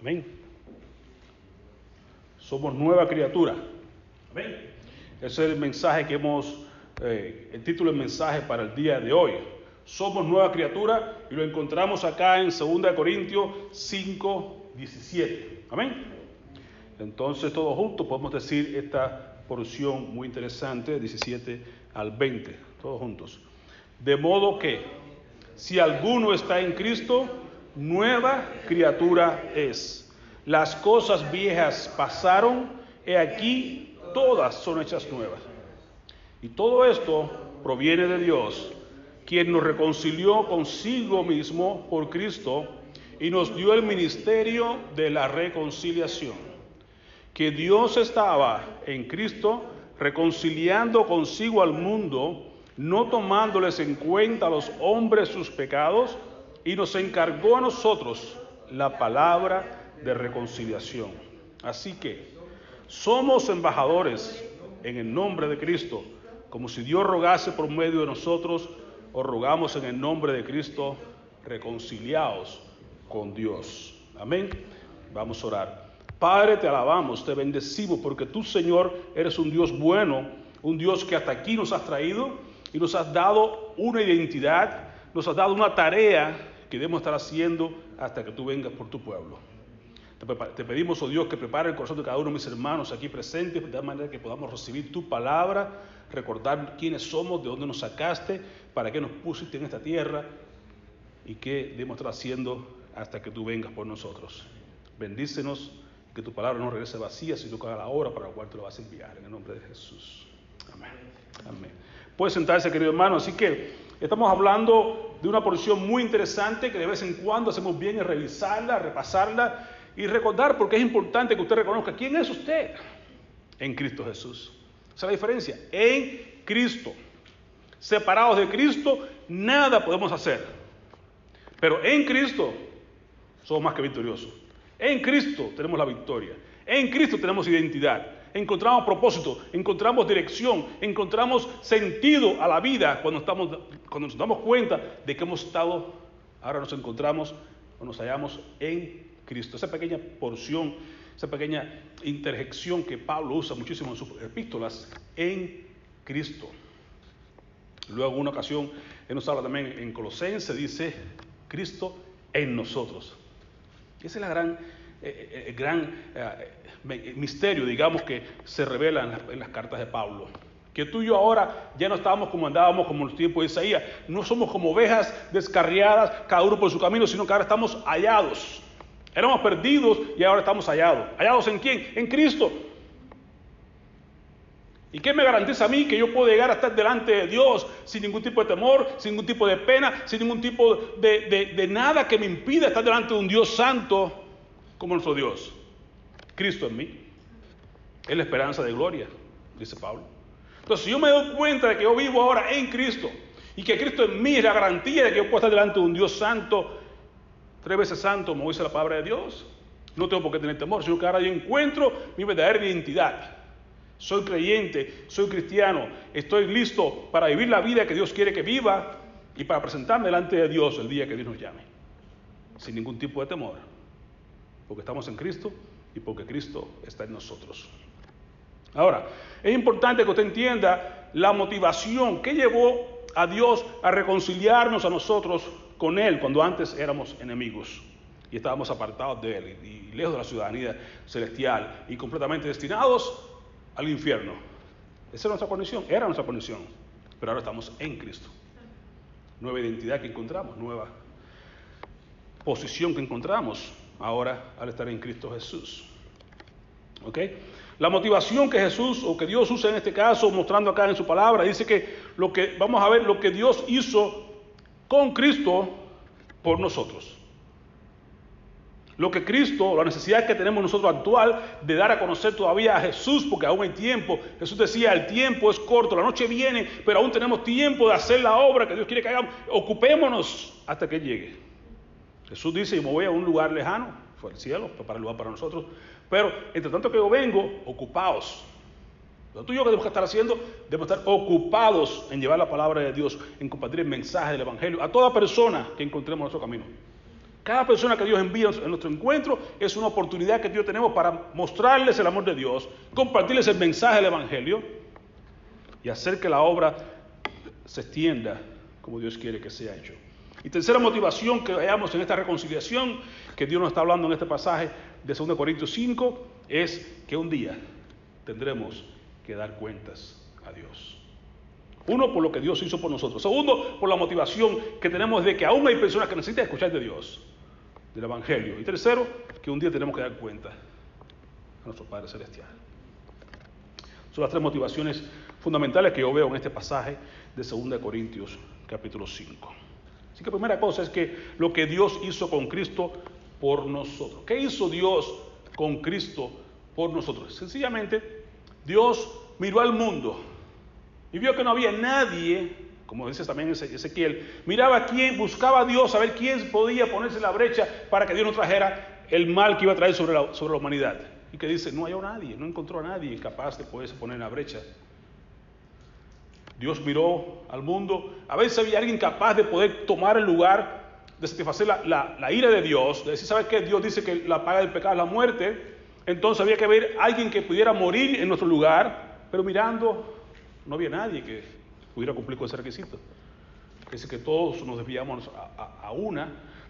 Amén. Somos nueva criatura. Amén. Ese es el mensaje que hemos, eh, el título del mensaje para el día de hoy. Somos nueva criatura y lo encontramos acá en 2 Corintios 5, 17. Amén. Entonces todos juntos podemos decir esta porción muy interesante, 17 al 20, todos juntos. De modo que, si alguno está en Cristo, nueva criatura es. Las cosas viejas pasaron, y aquí todas son hechas nuevas. Y todo esto proviene de Dios, quien nos reconcilió consigo mismo por Cristo y nos dio el ministerio de la reconciliación. Que Dios estaba en Cristo reconciliando consigo al mundo, no tomándoles en cuenta a los hombres sus pecados, y nos encargó a nosotros la palabra de reconciliación. Así que somos embajadores en el nombre de Cristo, como si Dios rogase por medio de nosotros, os rogamos en el nombre de Cristo, reconciliados con Dios. Amén. Vamos a orar. Padre, te alabamos, te bendecimos, porque tú, Señor, eres un Dios bueno, un Dios que hasta aquí nos has traído y nos has dado una identidad, nos has dado una tarea que debemos estar haciendo hasta que tú vengas por tu pueblo. Te pedimos, oh Dios, que prepare el corazón de cada uno de mis hermanos aquí presentes, de tal manera que podamos recibir tu palabra, recordar quiénes somos, de dónde nos sacaste, para qué nos pusiste en esta tierra y qué debemos estar haciendo hasta que tú vengas por nosotros. Bendícenos, que tu palabra no regrese vacía, sino que haga la obra para la cual te lo vas a enviar. En el nombre de Jesús. Amén. Amén. Puede sentarse, querido hermano. Así que estamos hablando de una porción muy interesante que de vez en cuando hacemos bien en revisarla, repasarla y recordar, porque es importante que usted reconozca quién es usted en Cristo Jesús. Esa es la diferencia. En Cristo. Separados de Cristo, nada podemos hacer. Pero en Cristo somos más que victoriosos. En Cristo tenemos la victoria. En Cristo tenemos identidad. Encontramos propósito, encontramos dirección, encontramos sentido a la vida cuando, estamos, cuando nos damos cuenta de que hemos estado, ahora nos encontramos o nos hallamos en Cristo. Esa pequeña porción, esa pequeña interjección que Pablo usa muchísimo en sus epístolas, en Cristo. Luego, en una ocasión, él nos habla también en Colosense, dice Cristo en nosotros. Ese es la gran, eh, eh, el gran eh, misterio, digamos, que se revela en las, en las, cartas de Pablo. Que tú y yo ahora ya no estábamos como andábamos como en los tiempos de Isaías. No somos como ovejas descarriadas, cada uno por su camino, sino que ahora estamos hallados. Éramos perdidos y ahora estamos hallados. ¿Hallados en quién? En Cristo. ¿Y qué me garantiza a mí que yo puedo llegar a estar delante de Dios sin ningún tipo de temor, sin ningún tipo de pena, sin ningún tipo de, de, de nada que me impida estar delante de un Dios santo como nuestro Dios? Cristo en mí. Es la esperanza de gloria, dice Pablo. Entonces, si yo me doy cuenta de que yo vivo ahora en Cristo y que Cristo en mí es la garantía de que yo puedo estar delante de un Dios santo, tres veces santo, como dice la palabra de Dios, no tengo por qué tener temor, sino que ahora yo encuentro mi verdadera identidad. Soy creyente, soy cristiano, estoy listo para vivir la vida que Dios quiere que viva y para presentarme delante de Dios el día que Dios nos llame, sin ningún tipo de temor, porque estamos en Cristo y porque Cristo está en nosotros. Ahora, es importante que usted entienda la motivación que llevó a Dios a reconciliarnos a nosotros con Él cuando antes éramos enemigos y estábamos apartados de Él y, lejos de la ciudadanía celestial y completamente destinados al infierno. Esa era nuestra condición, era nuestra condición, pero ahora estamos en Cristo. Nueva identidad que encontramos, nueva posición que encontramos ahora al estar en Cristo Jesús. ¿Ok? La motivación que Jesús o que Dios usa en este caso, mostrando acá en su palabra, dice que lo que vamos a ver lo que Dios hizo con Cristo por nosotros. Lo que Cristo, la necesidad que tenemos nosotros actual de dar a conocer todavía a Jesús, porque aún hay tiempo. Jesús decía, el tiempo es corto, la noche viene, pero aún tenemos tiempo de hacer la obra que Dios quiere que hagamos. Ocupémonos hasta que llegue. Jesús dice, yo me voy a un lugar lejano, fue el cielo, para el lugar para nosotros. Pero entre tanto que yo vengo, ocupaos. Lo tuyo que debemos estar haciendo, debemos estar ocupados en llevar la palabra de Dios, en compartir el mensaje del Evangelio a toda persona que encontremos en nuestro camino. Cada persona que Dios envía en nuestro encuentro es una oportunidad que Dios tenemos para mostrarles el amor de Dios, compartirles el mensaje del Evangelio y hacer que la obra se extienda como Dios quiere que sea hecho. Y tercera motivación que veamos en esta reconciliación que Dios nos está hablando en este pasaje de 2 Corintios 5 es que un día tendremos que dar cuentas a Dios. Uno, por lo que Dios hizo por nosotros. Segundo, por la motivación que tenemos de que aún hay personas que necesitan escuchar de Dios, del Evangelio. Y tercero, que un día tenemos que dar cuenta a nuestro Padre Celestial. Son las tres motivaciones fundamentales que yo veo en este pasaje de 2 Corintios capítulo 5. Que primera cosa es que lo que Dios hizo con Cristo por nosotros. ¿Qué hizo Dios con Cristo por nosotros? Sencillamente, Dios miró al mundo y vio que no había nadie, como dice también Ezequiel, miraba a quién, buscaba a Dios a ver quién podía ponerse la brecha para que Dios no trajera el mal que iba a traer sobre la, sobre la humanidad. Y que dice, no hay nadie, no encontró a nadie capaz de poderse poner en la brecha Dios miró al mundo, a veces había alguien capaz de poder tomar el lugar, de satisfacer la, ira de Dios, de decir, ¿sabes qué? Dios dice que la paga del pecado es la muerte, entonces había que a alguien que pudiera morir en nuestro lugar, pero mirando, no había nadie que pudiera cumplir con ese requisito. Dice que todos nos desviamos a, a una,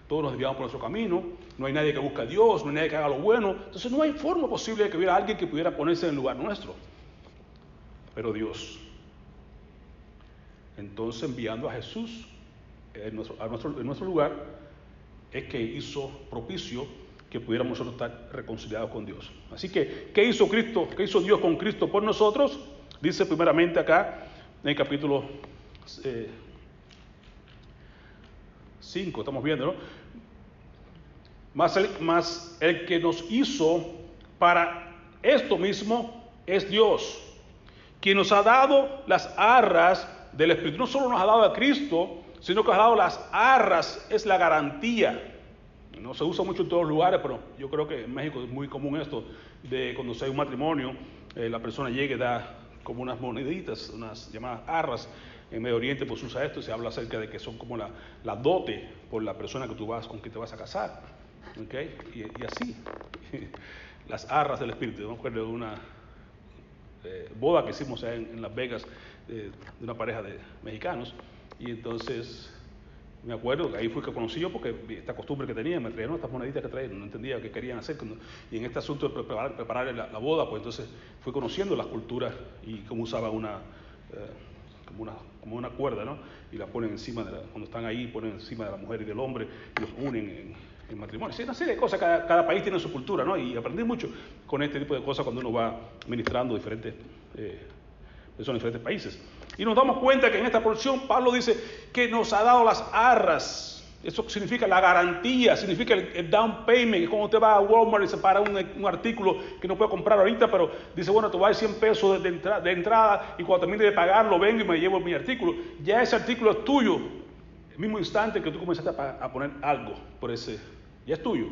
todos nos desviamos por nuestro camino, no hay nadie que busque a Dios, no hay nadie que haga lo bueno, entonces no hay forma posible de que hubiera alguien que pudiera ponerse en el lugar nuestro. Pero Dios entonces enviando a Jesús en nuestro, lugar, es que hizo propicio que pudiéramos estar reconciliados con Dios. Así que, ¿qué hizo Cristo? ¿Qué hizo Dios con Cristo por nosotros? Dice primeramente acá en el capítulo 5, eh, estamos viendo, ¿no? Más el, más el que nos hizo para esto mismo es Dios, quien nos ha dado las arras del Espíritu no solo nos ha dado a Cristo, sino que nos ha dado las arras, es la garantía. No se usa mucho en todos los lugares, pero yo creo que en México es muy común esto, de cuando se hay un matrimonio, eh, la persona llegue y da como unas moneditas, unas llamadas arras. En Medio Oriente pues usa esto y se habla acerca de que son como la, dote por la persona que tú vas, con quien te vas a casar. ¿Okay? Y, así, las arras del Espíritu. Yo me acuerdo de una eh, boda que hicimos en Las Vegas, de, una pareja de mexicanos. Y entonces me acuerdo que ahí fue que conocí yo porque esta costumbre que tenía, me traían estas moneditas que traían, no entendía qué querían hacer. y en este asunto de preparar, preparar la, boda, pues entonces fui conociendo las culturas y cómo usaban una, eh, como una, como una cuerda, ¿no? Y la ponen encima, de la, cuando están ahí, ponen encima de la mujer y del hombre y los unen en, en matrimonio. Sí, una serie de cosas, cada, cada, país tiene su cultura, ¿no? Y aprendí mucho con este tipo de cosas cuando uno va ministrando diferentes eh, son diferentes países. Y nos damos cuenta que en esta porción Pablo dice que nos ha dado las arras. Eso significa la garantía, significa el, down payment. Como usted va a Walmart y se para un, artículo que no puede comprar ahorita, pero dice, bueno, te voy a dar 100 pesos de, entrada y cuando termine de pagarlo vengo y me llevo mi artículo. Ya ese artículo es tuyo. El mismo instante que tú comenzaste a, poner algo por ese, ya es tuyo.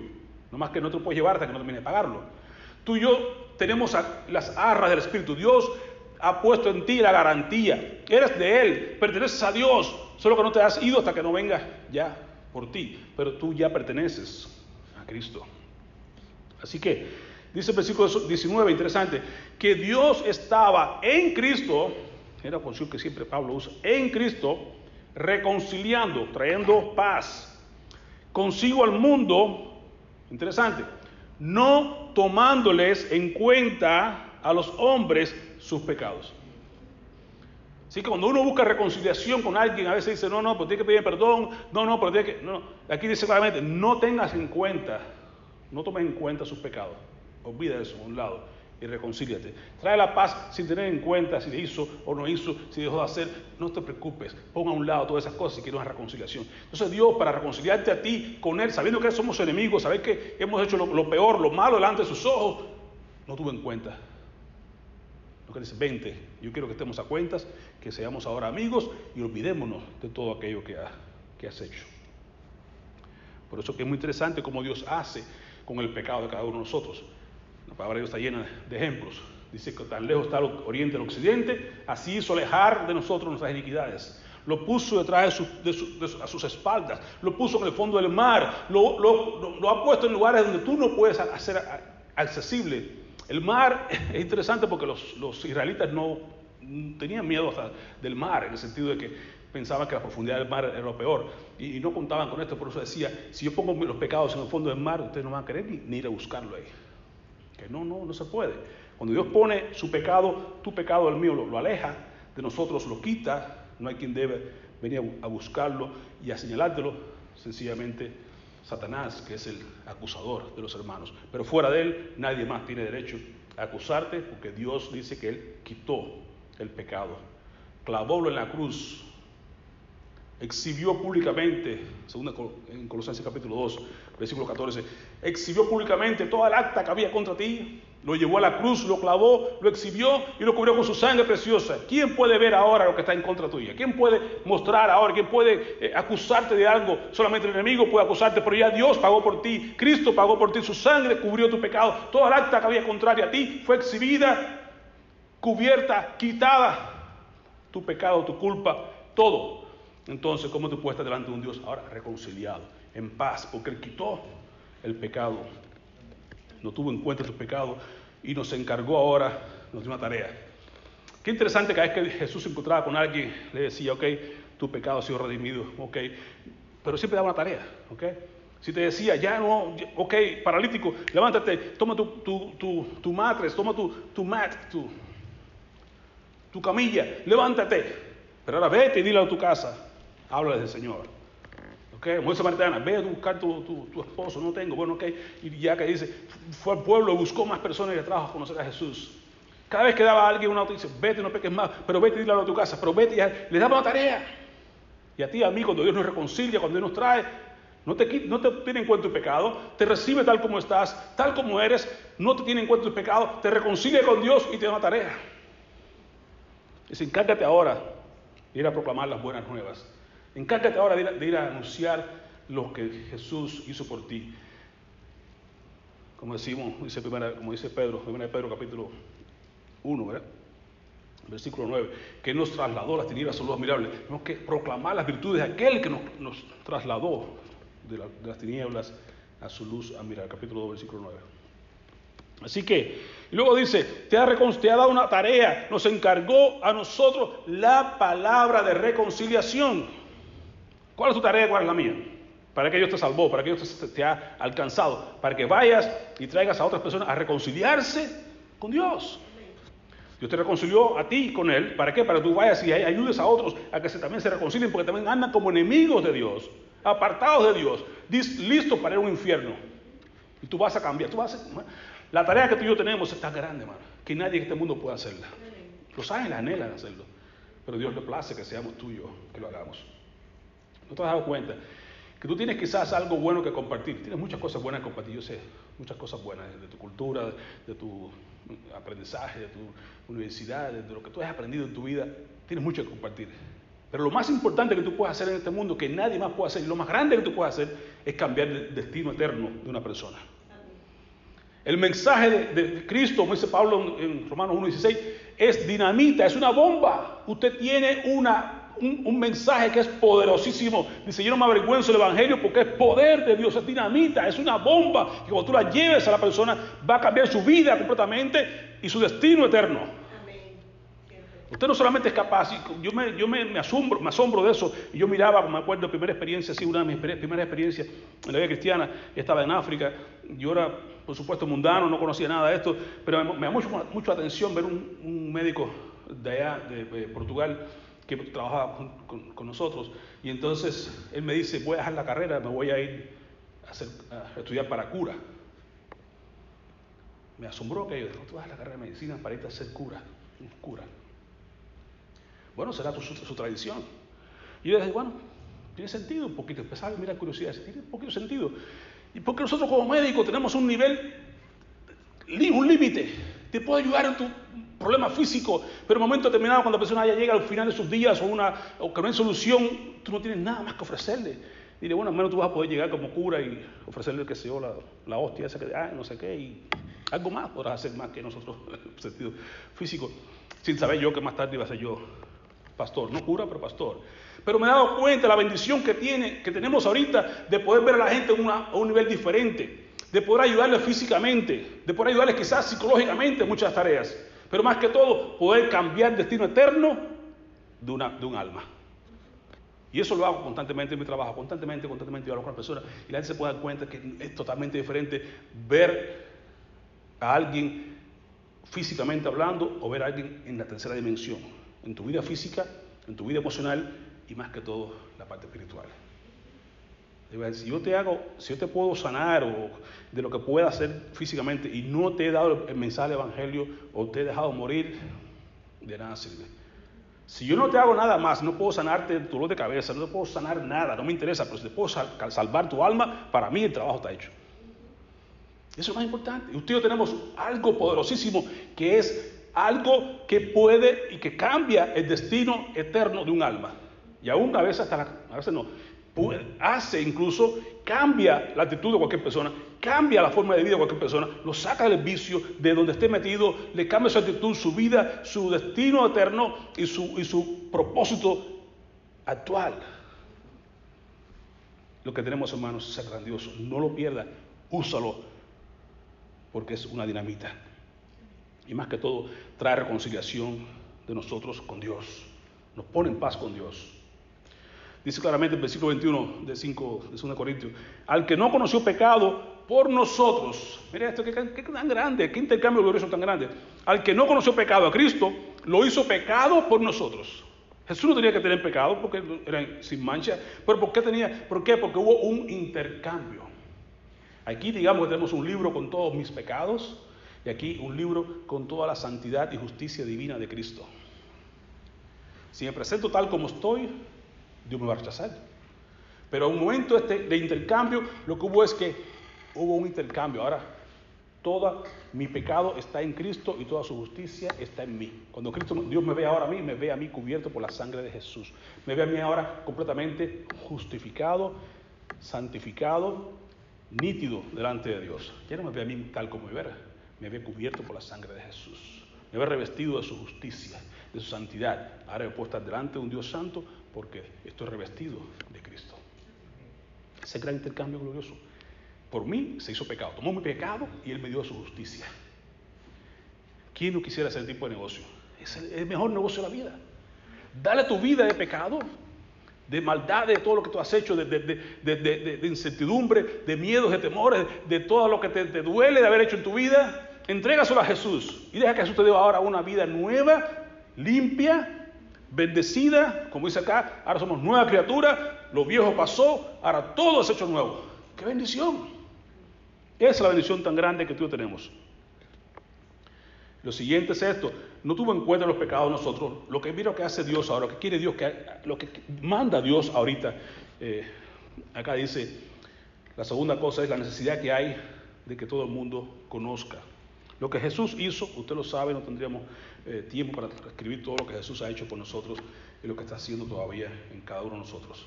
No más que no te lo puedes llevar hasta que no termine de pagarlo. Tú y yo tenemos las arras del Espíritu. Dios ha puesto en ti la garantía. Eres de Él, perteneces a Dios, solo que no te has ido hasta que no venga ya por ti, pero tú ya perteneces a Cristo. Así que dice el versículo 19, interesante, que Dios estaba en Cristo, era función que siempre Pablo usa, en Cristo, reconciliando, trayendo paz consigo al mundo, interesante, no tomándoles en cuenta a los hombres sus pecados. Así que cuando uno busca reconciliación con alguien, a veces dice, no, no, pero tiene que pedir perdón, no, no, pero tiene que... No, aquí dice claramente, no tengas en cuenta, no tomes en cuenta sus pecados. Olvida eso a un lado y reconcíliate. Trae la paz sin tener en cuenta si hizo o no hizo, si dejó de hacer. No te preocupes, ponga a un lado todas esas cosas si quieres una reconciliación. Entonces Dios, para reconciliarte a ti con Él, sabiendo que somos enemigos, saber que hemos hecho lo, lo peor, lo malo delante de sus ojos, no tuvo en cuenta que dice, 20, yo quiero que estemos a cuentas, que seamos ahora amigos y olvidémonos de todo aquello que, que has hecho. Por eso que es muy interesante cómo Dios hace con el pecado de cada uno de nosotros. La palabra de Dios está llena de ejemplos. Dice que tan lejos está el oriente del occidente, así hizo alejar de nosotros nuestras iniquidades. Lo puso detrás de, a sus espaldas, lo puso en el fondo del mar, lo, lo, ha puesto en lugares donde tú no puedes hacer accesible. El mar es interesante porque los, israelitas no tenían miedo del mar, en el sentido de que pensaban que la profundidad del mar era lo peor y, no contaban con esto, por eso decía, si yo pongo los pecados en el fondo del mar, ustedes no van a querer ni, ir a buscarlo ahí. Que no, no, no se puede. Cuando Dios pone su pecado, tu pecado, el mío, lo, aleja de nosotros, lo quita, no hay quien debe venir a, buscarlo y a señalártelo, sencillamente Satanás, que es el acusador de los hermanos. Pero fuera de él, nadie más tiene derecho a acusarte, porque Dios dice que él quitó el pecado. Clavólo en la cruz, exhibió públicamente, según en Colosenses capítulo 2, versículo 14, exhibió públicamente toda el acta que había contra ti, lo llevó a la cruz, lo clavó, lo exhibió y lo cubrió con su sangre preciosa. ¿Quién puede ver ahora lo que está en contra tuya? ¿Quién puede mostrar ahora? ¿Quién puede eh, acusarte de algo? Solamente el enemigo puede acusarte, pero ya Dios pagó por ti, Cristo pagó por ti, su sangre cubrió tu pecado. Toda el acta que había contraria a ti fue exhibida, cubierta, quitada. Tu pecado, tu culpa, todo entonces, ¿cómo tú puedes estar delante de un Dios ahora reconciliado, en paz? Porque Él quitó el pecado, no tuvo en cuenta tu pecado y nos encargó ahora, nos dio una tarea. Qué interesante cada vez que Jesús se encontraba con alguien, le decía, ok, tu pecado ha sido redimido, ok, pero siempre daba una tarea, ok. Si te decía, ya no, ok, paralítico, levántate, toma tu, tu, tu, tu matres, toma tu, tu mat, tu, tu camilla, levántate. Pero ahora vete y dile a tu casa, habla del Señor. Okay, mujer samaritana, ve a buscar tu, tu, esposo, no tengo, bueno, ok, y ya que dice, fue al pueblo, buscó más personas y le trajo a conocer a Jesús. Cada vez que daba a alguien una noticia, vete, no peques más, pero vete y dile a tu casa, pero vete, ya, le daba una tarea. Y a ti, amigo, cuando Dios nos reconcilia, cuando Dios nos trae, no te, no te tiene en cuenta tu pecado, te recibe tal como estás, tal como eres, no te tiene en cuenta tu pecado, te reconcilia con Dios y te da una tarea. Dice, encárgate ahora de ir a proclamar las buenas nuevas Encárgate ahora de ir, a, anunciar lo que Jesús hizo por ti. Como decimos, dice como dice Pedro, 1 Pedro capítulo 1, ¿verdad? Versículo 9, que nos trasladó las tinieblas a luz admirable. Tenemos que proclamar las virtudes de aquel que nos, trasladó de, de, las tinieblas a su luz admirable. Capítulo 2, versículo 9. Así que, luego dice, te ha dado una tarea, nos encargó a nosotros la palabra de reconciliación. ¿Cuál es tu tarea? ¿Cuál es la mía? Para que Dios te salvó, para que Dios te, ha alcanzado, para que vayas y traigas a otras personas a reconciliarse con Dios. Dios te reconcilió a ti con Él. ¿Para qué? Para que tú vayas y ayudes a otros a que también se reconcilien, porque también andan como enemigos de Dios, apartados de Dios, listos para ir a un infierno. Y tú vas a cambiar. Tú vas la tarea que tú y yo tenemos es tan grande, hermano, que nadie en este mundo puede hacerla. Los ángeles anhelan hacerlo, pero Dios le place que seamos tú y yo que lo hagamos. ¿No te has dado cuenta? Que tú tienes quizás algo bueno que compartir. Tienes muchas cosas buenas que compartir, yo sé, muchas cosas buenas de tu cultura, de tu aprendizaje, de tu universidad, de lo que tú has aprendido en tu vida. Tienes mucho que compartir. Pero lo más importante que tú puedes hacer en este mundo, que nadie más puede hacer, y lo más grande que tú puedes hacer, es cambiar el destino eterno de una persona. El mensaje de, Cristo, como dice Pablo en, en Romanos 1.16, es dinamita, es una bomba. Usted tiene una un, mensaje que es poderosísimo. Dice, yo no me avergüenzo del Evangelio porque es poder de Dios, es dinamita, es una bomba que cuando tú la lleves a la persona va a cambiar su vida completamente y su destino eterno. Usted no solamente es capaz, yo me, yo me, asombro, me asombro de eso, yo miraba, me acuerdo, primera experiencia, sí, una de mis primeras experiencias en la vida cristiana, estaba en África, yo era, por supuesto, mundano, no conocía nada de esto, pero me, da mucho, mucha atención ver un, médico de allá, de Portugal, que trabajaba con, nosotros. Y entonces él me dice, voy a dejar la carrera, me voy a ir a, estudiar para cura. Me asombró que yo dije, tú vas a la carrera de medicina para irte a hacer cura, cura. Bueno, será su, tradición. Y yo dije, bueno, tiene sentido un poquito. Empezaba a mirar curiosidad, tiene un poquito sentido. Y porque nosotros como médicos tenemos un nivel, un límite. Te puede ayudar en tu problema físico, pero en un momento determinado, cuando la persona ya llega al final de sus días o, una, o que no hay solución, tú no tienes nada más que ofrecerle. Dile, bueno, al menos tú vas a poder llegar como cura y ofrecerle, qué sé yo, la, la hostia esa que, ah, no sé qué, y Algo más podrás hacer más que nosotros en el sentido físico, sin saber yo que más tarde iba a ser yo pastor, no cura, pero pastor. Pero me he dado cuenta de la bendición que, tiene, que tenemos ahorita de poder ver a la gente a un nivel diferente, de poder ayudarles físicamente, de poder ayudarles quizás psicológicamente en muchas tareas, pero más que todo poder cambiar el destino eterno de, un alma. Y eso lo hago constantemente en mi trabajo, constantemente, constantemente yo hablo con las personas y la gente se puede dar cuenta que es totalmente diferente ver a alguien físicamente hablando o ver a alguien en la tercera dimensión, en tu vida física, en tu vida emocional y más que todo la parte espiritual. Si yo te hago, si yo te puedo sanar de lo que pueda hacer físicamente y no te he dado el mensaje del Evangelio o te he dejado morir, de nada sirve. Si yo no te hago nada más, no puedo sanarte el dolor de cabeza, no te puedo sanar nada, no me interesa, pero si te puedo salvar tu alma, para mí el trabajo está hecho. Eso es lo más importante. Y usted tenemos algo poderosísimo que es algo que puede y que cambia el destino eterno de un alma. Y aún a veces, hasta a veces no, hace incluso, cambia la actitud de cualquier persona, cambia la forma de vida de cualquier persona, lo saca del vicio, de donde esté metido, le cambia su actitud, su vida, su destino eterno y su, y su propósito actual. Lo que tenemos, hermanos, es grandioso. No lo pierda, úsalo, porque es una dinamita. Y más que todo, trae reconciliación de nosotros con Dios. Nos pone en paz con Dios. Dice claramente el versículo 21 de 5 de 2 Corintios, al que no conoció pecado por nosotros, mira esto, qué, tan grande, qué intercambio glorioso tan grande, al que no conoció pecado a Cristo, lo hizo pecado por nosotros. Jesús no tenía que tener pecado porque era sin mancha, pero ¿por qué tenía? ¿Por qué? Porque hubo un intercambio. Aquí digamos que tenemos un libro con todos mis pecados y aquí un libro con toda la santidad y justicia divina de Cristo. Si me presento tal como estoy, Dios me va a rechazar. Pero a un momento este de intercambio, lo que hubo es que hubo un intercambio. Ahora, todo mi pecado está en Cristo y toda su justicia está en mí. Cuando Cristo, Dios me ve ahora a mí, me ve a mí cubierto por la sangre de Jesús. Me ve a mí ahora completamente justificado, santificado, nítido delante de Dios. Ya no me ve a mí tal como me ve, me ve cubierto por la sangre de Jesús. Me ve revestido de su justicia, de su santidad. Ahora me puedo estar delante de un Dios santo porque estoy revestido de Cristo. Ese gran intercambio glorioso. Por mí se hizo pecado. Tomó mi pecado y Él me dio su justicia. ¿Quién no quisiera hacer ese tipo de negocio? Es el, mejor negocio de la vida. Dale tu vida de pecado, de maldad, de todo lo que tú has hecho, de, incertidumbre, de miedos, de temores, de todo lo que te, duele de haber hecho en tu vida. Entrégaselo a Jesús y deja que Jesús te dé ahora una vida nueva, limpia, bendecida, como dice acá, ahora somos nueva criatura, lo viejo pasó, ahora todo es hecho nuevo. ¡Qué bendición! Esa es la bendición tan grande que tú tenemos. Lo siguiente es esto, no tuvo en cuenta los pecados de nosotros, lo que mira que hace Dios ahora, lo que quiere Dios, que, lo que manda Dios ahorita, eh, acá dice, la segunda cosa es la necesidad que hay de que todo el mundo conozca. Lo que Jesús hizo, usted lo sabe, no tendríamos eh, tiempo para escribir todo lo que Jesús ha hecho por nosotros y lo que está haciendo todavía en cada uno de nosotros.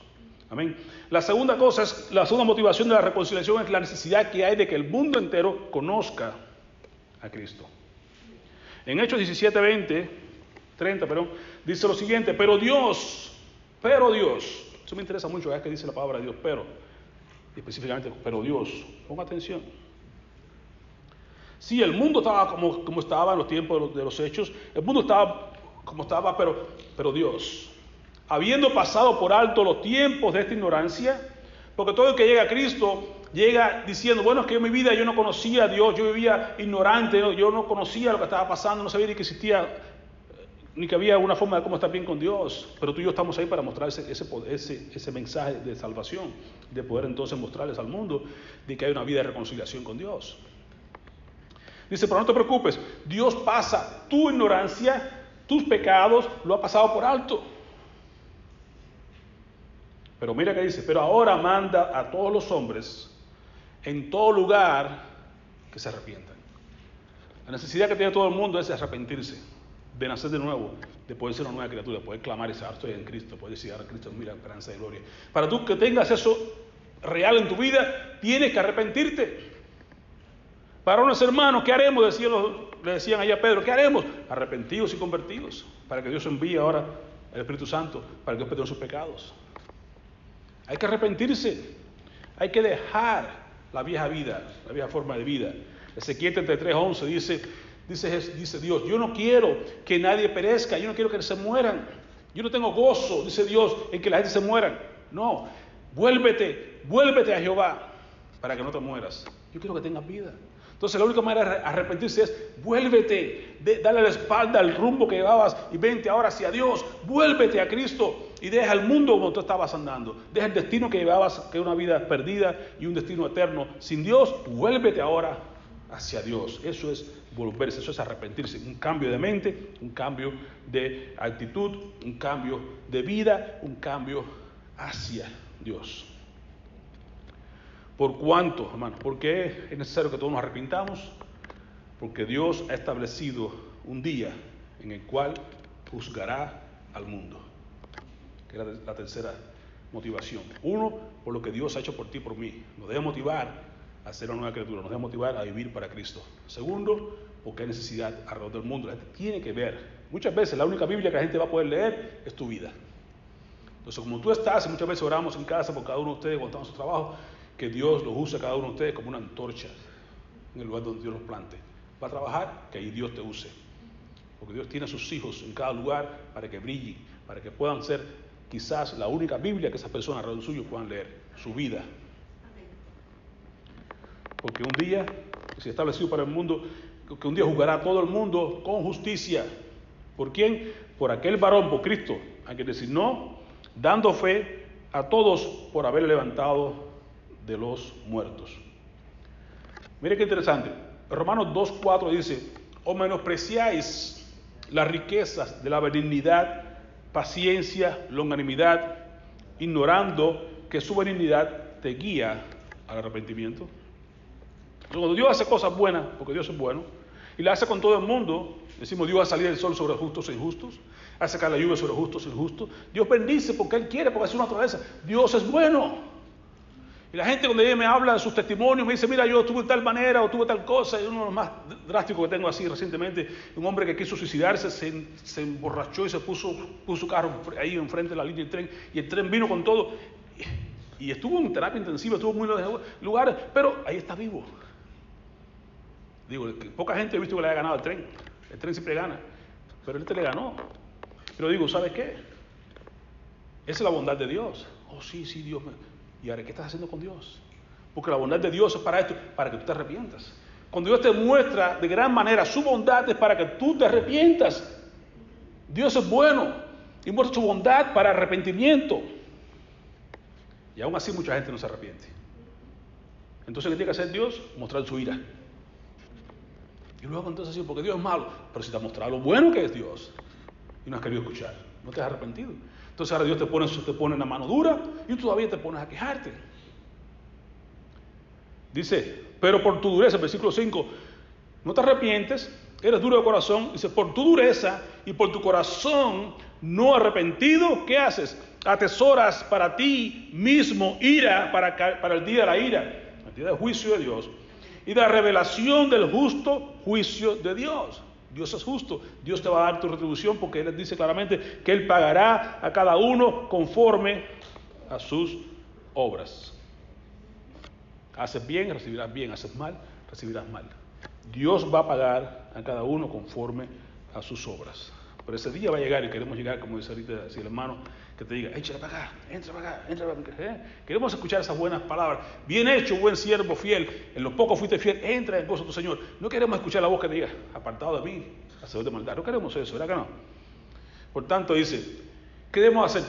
Amén. La segunda cosa es, la segunda motivación de la reconciliación es la necesidad que hay de que el mundo entero conozca a Cristo. En Hechos 17, 20, 30, perdón, dice lo siguiente, pero Dios, pero Dios, eso me interesa mucho, es que dice la palabra de Dios, pero, específicamente, pero Dios, ponga atención. Sí, el mundo estaba como, como estaba en los tiempos de los, hechos, el mundo estaba como estaba, pero, pero Dios, habiendo pasado por alto los tiempos de esta ignorancia, porque todo el que llega a Cristo llega diciendo, bueno, es que en mi vida yo no conocía a Dios, yo vivía ignorante, yo no conocía lo que estaba pasando, no sabía ni que existía, ni que había una forma de cómo estar bien con Dios, pero tú y yo estamos ahí para mostrar ese, ese, ese mensaje de salvación, de poder entonces mostrarles al mundo de que hay una vida de reconciliación con Dios. Dice, pero no te preocupes, Dios pasa tu ignorancia, tus pecados, lo ha pasado por alto. Pero mira que dice, pero ahora manda a todos los hombres en todo lugar que se arrepientan. La necesidad que tiene todo el mundo es arrepentirse, de nacer de nuevo, de poder ser una nueva criatura, de poder clamar y ah, estoy en Cristo, poder decir, ahora Cristo es mi esperanza y gloria. Para tú que tengas eso real en tu vida, tienes que arrepentirte. Varones hermanos, ¿qué haremos? Decían le decían allá a Pedro, ¿qué haremos? Arrepentidos y convertidos, para que Dios envíe ahora el Espíritu Santo, para que Dios perdone sus pecados. Hay que arrepentirse, hay que dejar la vieja vida, la vieja forma de vida. Ezequiel 33, 11 dice, dice, dice Dios, yo no quiero que nadie perezca, yo no quiero que se mueran. Yo no tengo gozo, dice Dios, en que la gente se muera. No, vuélvete, vuélvete a Jehová para que no te mueras. Yo quiero que tengas vida. Entonces la única manera de arrepentirse es vuélvete, dale la espalda al rumbo que llevabas y vente ahora hacia Dios, vuélvete a Cristo y deja el mundo como tú estabas andando, deja el destino que llevabas, que es una vida perdida y un destino eterno sin Dios, vuélvete ahora hacia Dios. Eso es volverse, eso es arrepentirse, un cambio de mente, un cambio de actitud, un cambio de vida, un cambio hacia Dios. ¿Por cuánto, hermano? ¿Por qué es necesario que todos nos arrepintamos? Porque Dios ha establecido un día en el cual juzgará al mundo. Que era la tercera motivación. Uno, por lo que Dios ha hecho por ti y por mí. Nos debe motivar a ser una nueva criatura, nos debe motivar a vivir para Cristo. Segundo, porque hay necesidad alrededor del mundo. La gente tiene que ver. Muchas veces la única Biblia que la gente va a poder leer es tu vida. Entonces, como tú estás, y muchas veces oramos en casa por cada uno de ustedes en su trabajo, que Dios los use a cada uno de ustedes como una antorcha en el lugar donde Dios los plante. Va a trabajar, que ahí Dios te use. Porque Dios tiene a sus hijos en cada lugar para que brillen, para que puedan ser quizás la única Biblia que esas personas alrededor suyo puedan leer, su vida. Porque un día, se ha establecido para el mundo, que un día juzgará a todo el mundo con justicia. ¿Por quién? Por aquel varón, por Cristo, a quien designó, dando fe a todos por haber levantado de los muertos. Mire qué interesante. Romanos 2.4 dice, o menospreciáis las riquezas de la benignidad, paciencia, longanimidad, ignorando que su benignidad te guía al arrepentimiento. Cuando Dios hace cosas buenas, porque Dios es bueno, y la hace con todo el mundo, decimos Dios va a salir el sol sobre justos e injustos, hace caer la lluvia sobre justos e injustos, Dios bendice porque Él quiere, porque es su naturaleza, Dios es bueno. Y la gente cuando ella me habla de sus testimonios me dice, mira, yo tuve tal manera o tuve tal cosa. Y uno de los más drásticos que tengo así recientemente, un hombre que quiso suicidarse, se, emborrachó y se puso, su carro ahí enfrente de la línea del tren. Y el tren vino con todo. Y, estuvo en terapia intensiva, estuvo muy en lugares, pero ahí está vivo. Digo, poca gente ha visto que le haya ganado el tren. El tren siempre gana. Pero él te le ganó. Pero digo, ¿sabes qué? Esa es la bondad de Dios. Oh, sí, sí, Dios me ¿Y ahora qué estás haciendo con Dios? Porque la bondad de Dios es para esto, para que tú te arrepientas. Cuando Dios te muestra de gran manera su bondad es para que tú te arrepientas. Dios es bueno y muestra su bondad para arrepentimiento. Y aún así mucha gente no se arrepiente. Entonces, ¿qué tiene que hacer Dios? Mostrar su ira. Y luego entonces, sí, porque Dios es malo, pero si te ha mostrado lo bueno que es Dios y no has querido escuchar, no te has arrepentido. Entonces ahora Dios te pone, te pone la mano dura y tú todavía te pones a quejarte. Dice, pero por tu dureza, versículo 5, no te arrepientes, eres duro de corazón. Dice, por tu dureza y por tu corazón no arrepentido, ¿qué haces? Atesoras para ti mismo ira para, para el día de la ira, el día del juicio de Dios y de la revelación del justo juicio de Dios. Dios es justo, Dios te va a dar tu retribución porque Él dice claramente que Él pagará a cada uno conforme a sus obras. Haces bien, recibirás bien, haces mal, recibirás mal. Dios va a pagar a cada uno conforme a sus obras. Pero ese día va a llegar y queremos llegar, como dice ahorita el hermano, que te diga, échale para acá, entra para acá, entra para acá. ¿eh? Queremos escuchar esas buenas palabras. Bien hecho, buen siervo fiel. En lo poco fuiste fiel, entra en gozo tu Señor. No queremos escuchar la voz que te diga, apartado de mí, hacedor de maldad. No queremos eso, ¿verdad que no? Por tanto, dice, ¿qué debemos hacer?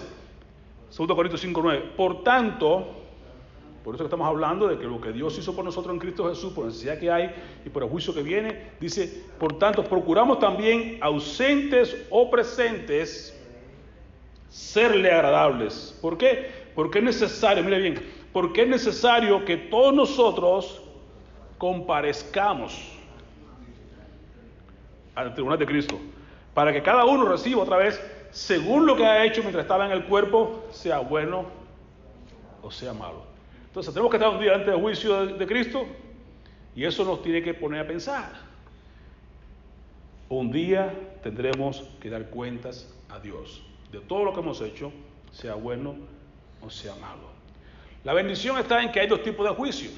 2 Corintios 5.9. Por tanto, por eso estamos hablando de que lo que Dios hizo por nosotros en Cristo Jesús, por la necesidad que hay y por el juicio que viene, dice, por tanto, procuramos también ausentes o presentes serle agradables. ¿Por qué? Porque es necesario, mire bien, porque es necesario que todos nosotros comparezcamos al tribunal de Cristo, para que cada uno reciba otra vez, según lo que ha hecho mientras estaba en el cuerpo, sea bueno o sea malo. Entonces tenemos que estar un día antes del juicio de, Cristo Y eso nos tiene que poner a pensar. Un día tendremos que dar cuentas a Dios de todo lo que hemos hecho, sea bueno o sea malo. La bendición está en que hay dos tipos de juicio.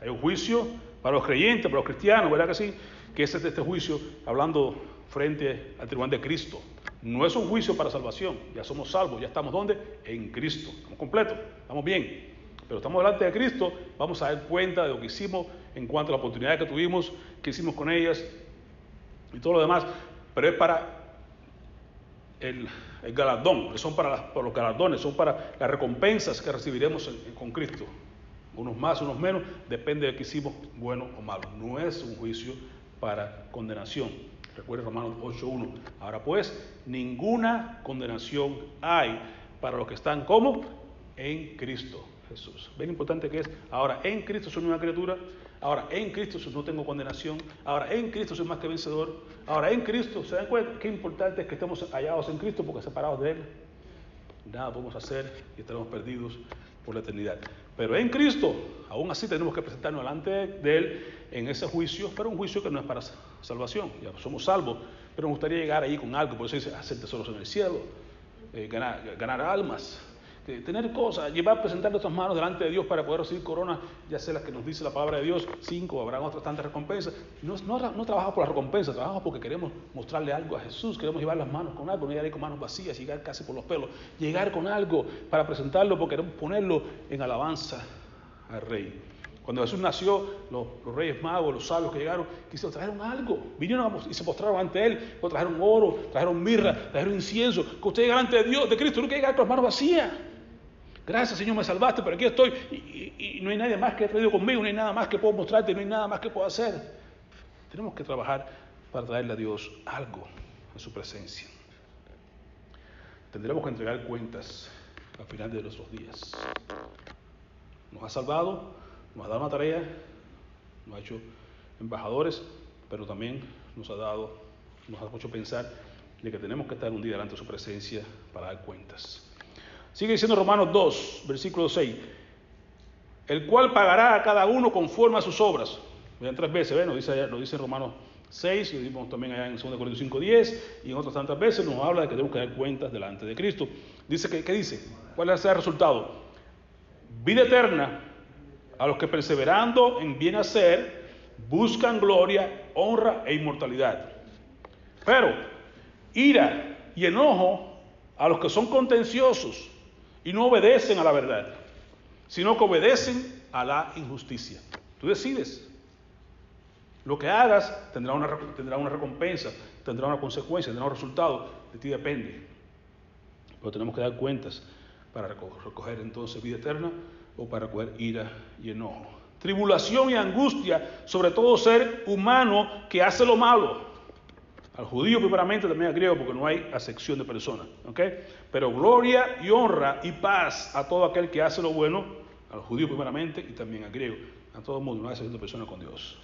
Hay un juicio para los creyentes, para los cristianos, ¿verdad que sí? Que es este juicio hablando frente al tribunal de Cristo. No es un juicio para salvación, ya somos salvos, ya estamos ¿dónde? En Cristo, estamos completos, estamos bien. Pero estamos delante de Cristo, vamos a dar cuenta de lo que hicimos en cuanto a la oportunidad que tuvimos, que hicimos con ellas y todo lo demás. Pero es para el, galardón, son para, los galardones, son para las recompensas que recibiremos con Cristo. Unos más, unos menos, depende de que hicimos, bueno o malo. No es un juicio para condenación. Recuerda Romanos 8.1. Ahora pues, ninguna condenación hay para los que están como en Cristo Jesús. Ven importante que es, ahora en Cristo soy una criatura, ahora en Cristo no tengo condenación, ahora en Cristo soy más que vencedor, ahora en Cristo, ¿se dan cuenta qué importante es que estemos hallados en Cristo porque separados de Él? Nada podemos hacer y estaremos perdidos por la eternidad. Pero en Cristo, aún así tenemos que presentarnos delante de Él en ese juicio, pero un juicio que no es para salvación, ya somos salvos, pero me gustaría llegar ahí con algo, por eso dice hacer tesoros en el cielo, eh, ganar, ganar almas, tener cosas, llevar, presentar nuestras manos delante de Dios para poder recibir corona, ya sea las que nos dice la palabra de Dios, cinco, habrá otras tantas recompensas. No, no, trabajamos por las recompensas, trabajamos porque queremos mostrarle algo a Jesús, queremos llevar las manos con algo, no llegar ahí con manos vacías, llegar casi por los pelos, llegar con algo para presentarlo porque queremos ponerlo en alabanza al Rey. Cuando Jesús nació, los, reyes magos, los sabios que llegaron, quisieron trajeron algo. Vinieron y se postraron ante Él. O trajeron oro, trajeron mirra, trajeron incienso. Que usted llegue delante de Dios, de Cristo, no que llegar con las manos vacías. Gracias Señor, me salvaste, pero aquí estoy y, no hay nadie más que ha traído conmigo, no hay nada más que puedo mostrarte, no hay nada más que puedo hacer. Tenemos que trabajar para traerle a Dios algo en su presencia. Tendremos que entregar cuentas al final de nuestros días. Nos ha salvado, nos ha dado una tarea, nos ha hecho embajadores, pero también nos ha dado, nos ha hecho pensar de que tenemos que estar un día delante de su presencia para dar cuentas. Sigue diciendo Romanos 2, versículo 6. El cual pagará a cada uno conforme a sus obras. Vean tres veces, ¿ven? Nos dice, allá, dice Romanos 6, y lo vimos también allá en 2 Corintios 5, 10, y en otras tantas veces nos habla de que tenemos que dar cuentas delante de Cristo. Dice que, ¿qué dice? ¿Cuál es el resultado? Vida eterna a los que perseverando en bien hacer buscan gloria, honra e inmortalidad. Pero ira y enojo a los que son contenciosos y no obedecen a la verdad, sino que obedecen a la injusticia. Tú decides. Lo que hagas tendrá una, tendrá una recompensa, tendrá una consecuencia, tendrá un resultado. De ti depende. Pero tenemos que dar cuentas para recoger entonces vida eterna o para recoger ira y enojo. Tribulación y angustia sobre todo ser humano que hace lo malo al judío primeramente, también al griego, porque no hay acepción de personas. Pero gloria y honra y paz a todo aquel que hace lo bueno, al judío primeramente y también al griego. A todo el mundo, no hay acepción de personas con Dios.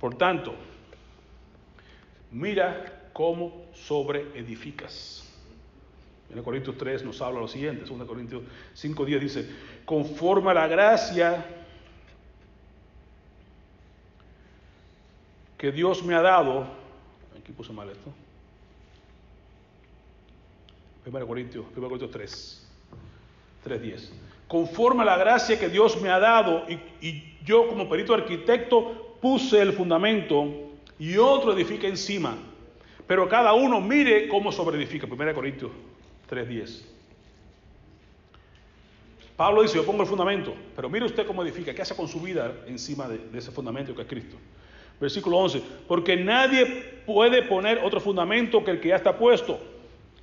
Por tanto, mira cómo sobreedificas. En Corintios 3 nos habla lo siguiente, 2 Corintios 5, 10 dice, conforme a la gracia que Dios me ha dado, Aquí puse mal esto. 1 Corintios, 1 Corintios 3, 3.10. Conforme a la gracia que Dios me ha dado y, yo como perito arquitecto puse el fundamento y otro edifica encima. Pero cada uno mire cómo sobreedifica. 1 Corintios 3.10. Pablo dice, yo pongo el fundamento, pero mire usted cómo edifica, qué hace con su vida encima de, de ese fundamento que es Cristo. Versículo 11, porque nadie puede poner otro fundamento que el que ya está puesto,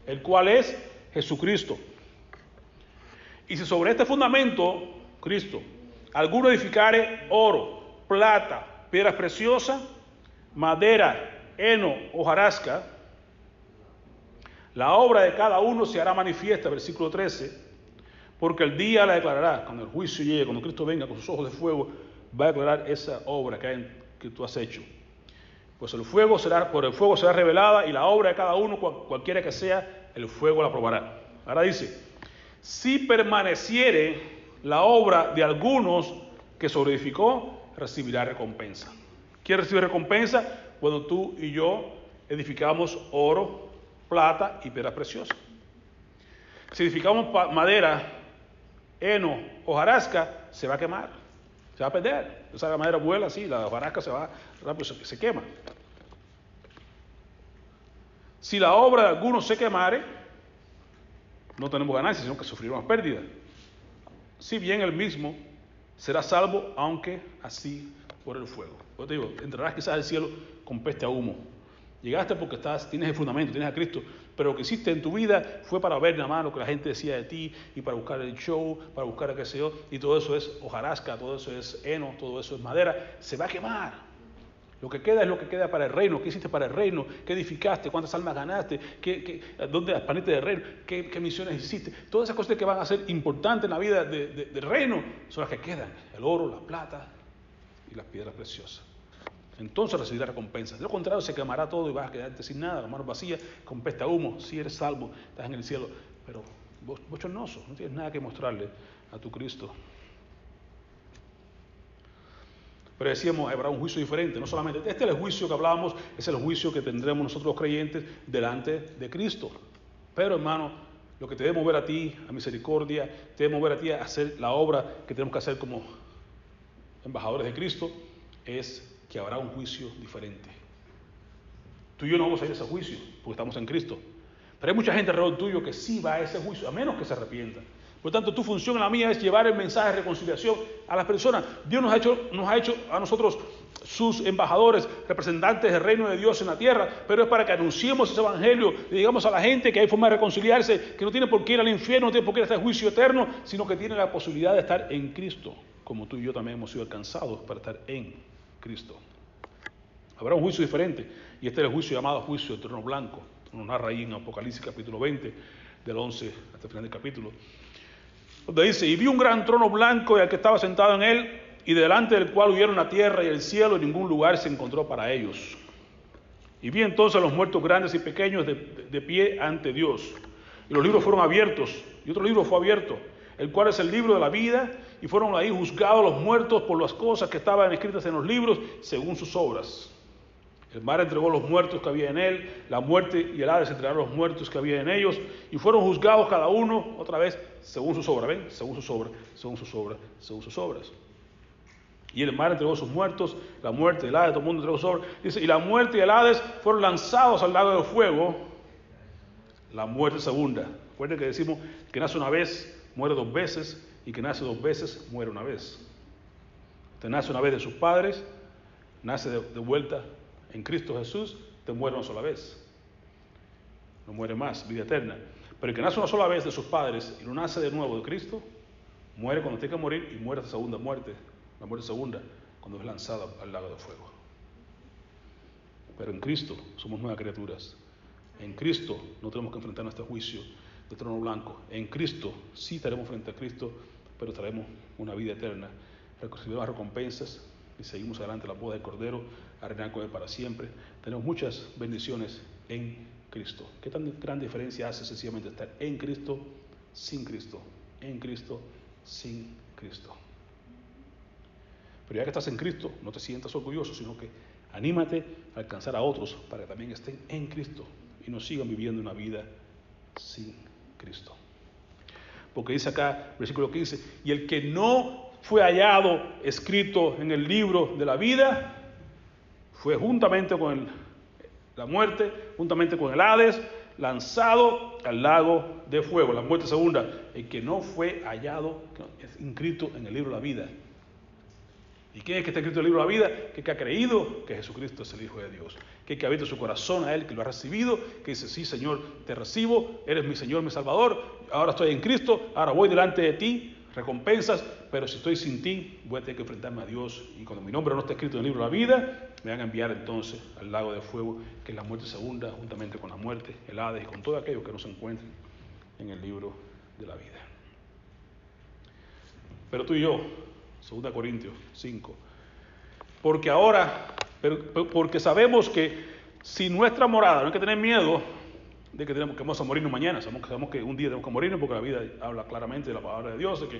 el cual es Jesucristo. Y si sobre este fundamento, Cristo, alguno edificare oro, plata, piedras preciosas, madera, heno, hojarasca, la obra de cada uno se hará manifiesta, versículo 13, porque el día la declarará, cuando el juicio llegue, cuando Cristo venga con sus ojos de fuego, va a declarar esa obra que hay que tú has hecho. Pues el fuego será, por el fuego será revelada y la obra de cada uno, cualquiera que sea, el fuego la probará. Ahora dice, si permaneciere la obra de algunos que sobreedificó, recibirá recompensa. ¿Quién recibe recompensa? Cuando tú y yo edificamos oro, plata y piedras preciosas. Si edificamos madera, heno o jarasca, se va a quemar, se va a perder. Esa madera vuela así, la jarasca se va rápido, se, se quema. Si la obra de alguno se quemare, no tenemos ganancia, sino que sufriremos pérdida. Si bien el mismo será salvo, aunque así por el fuego. Yo te digo, entrarás quizás al cielo con peste a humo. Llegaste porque estás, tienes el fundamento, tienes a Cristo, pero lo que hiciste en tu vida fue para ver nada más lo que la gente decía de ti y para buscar el show, para buscar a qué sé yo, y todo eso es hojarasca, todo eso es heno, todo eso es madera, se va a quemar. Lo que queda es lo que queda para el reino. ¿Qué hiciste para el reino? ¿Qué edificaste? ¿Cuántas almas ganaste? ¿Qué, qué, dónde expaniste del reino? ¿Qué, ¿Qué, misiones hiciste? Todas esas cosas que van a ser importantes en la vida del reino son las que quedan. El oro, la plata y las piedras preciosas. Entonces recibirás recompensa. De lo contrario, se quemará todo y vas a quedarte sin nada, la mano vacía, con peste a humo. Si eres salvo, estás en el cielo. Pero bochornoso, no tienes nada que mostrarle a tu Cristo. Pero decíamos, habrá un juicio diferente, no solamente, este es el juicio que hablábamos, es el juicio que tendremos nosotros los creyentes delante de Cristo. Pero hermano, lo que te debe mover a ti, a misericordia, te debe mover a ti a hacer la obra que tenemos que hacer como embajadores de Cristo, es que habrá un juicio diferente. Tú y yo no vamos a ir a ese juicio, porque estamos en Cristo. Pero hay mucha gente alrededor tuyo que sí va a ese juicio, a menos que se arrepienta. Por tanto, tu función, la mía, es llevar el mensaje de reconciliación a las personas. Dios nos ha hecho, nos ha hecho a nosotros sus embajadores, representantes del reino de Dios en la tierra, pero es para que anunciemos ese evangelio y digamos a la gente que hay forma de reconciliarse, que no tiene por qué ir al infierno, no tiene por qué ir a juicio eterno, sino que tiene la posibilidad de estar en Cristo, como tú y yo también hemos sido alcanzados para estar en Cristo. Habrá un juicio diferente, y este es el juicio llamado juicio del trono blanco. Nos narra ahí en Apocalipsis capítulo 20, del 11 hasta el final del capítulo donde dice, y vi un gran trono blanco y al que estaba sentado en él, y delante del cual hubieron la tierra y el cielo, y ningún lugar se encontró para ellos. Y vi entonces a los muertos grandes y pequeños de, de pie ante Dios. Y los libros fueron abiertos, y otro libro fue abierto, el cual es el libro de la vida, y fueron ahí juzgados los muertos por las cosas que estaban escritas en los libros, según sus obras. El mar entregó los muertos que había en él, la muerte y el Hades entregaron los muertos que había en ellos, y fueron juzgados cada uno, otra vez, según sus obras, ¿ven? Según sus obras, según sus obras, según sus obras. Y el mar entregó sus muertos, la muerte, el Hades, todo el mundo entregó sus obras. Dice, y la muerte y el Hades fueron lanzados al lago de fuego, la muerte segunda. Recuerden que decimos que nace una vez, muere dos veces, y que nace dos veces, muere una vez. Usted nace una vez de sus padres, nace de, vuelta en Cristo Jesús, te muere una sola vez. No muere más, vida eterna. Pero el que nace una sola vez de sus padres y no nace de nuevo de Cristo, muere cuando tiene que morir y muere la segunda muerte, la muerte segunda, cuando es lanzado al lago de fuego. Pero en Cristo somos nuevas criaturas. En Cristo no tenemos que enfrentar nuestro juicio de trono blanco. En Cristo sí estaremos frente a Cristo, pero estaremos una vida eterna. Recibiremos recompensas y seguimos adelante la boda del Cordero a reinar con Él para siempre. Tenemos muchas bendiciones en Cristo. ¿Qué tan gran diferencia hace sencillamente estar en Cristo, sin Cristo? En Cristo, sin Cristo. Pero ya que estás en Cristo, no te sientas orgulloso, sino que anímate a alcanzar a otros para que también estén en Cristo y no sigan viviendo una vida sin Cristo. Porque dice acá, versículo 15, y el que no fue hallado escrito en el libro de la vida, fue juntamente con la muerte, juntamente con el Hades, lanzado al lago de fuego, la muerte segunda, el que no fue hallado, es inscrito en el libro de la vida. ¿Y quién es que está escrito en el libro de la vida? Que, que ha creído que Jesucristo es el Hijo de Dios. Que, que habita su corazón a Él, que lo ha recibido, que dice, sí Señor, te recibo, eres mi Señor, mi Salvador, ahora estoy en Cristo, ahora voy delante de ti, recompensas, pero si estoy sin ti, voy a tener que enfrentarme a Dios. Y cuando mi nombre no está escrito en el libro de la vida, me van a enviar entonces al lago de fuego, que es la muerte segunda, juntamente con la muerte, el Hades y con todo aquello que no se encuentren en el libro de la vida. Pero tú y yo, 2 Corintios 5, porque ahora, porque sabemos que si nuestra morada, no hay que tener miedo de que, tenemos, que vamos a morirnos mañana, sabemos, sabemos que un día tenemos que morirnos porque la vida habla claramente de la palabra de Dios, de que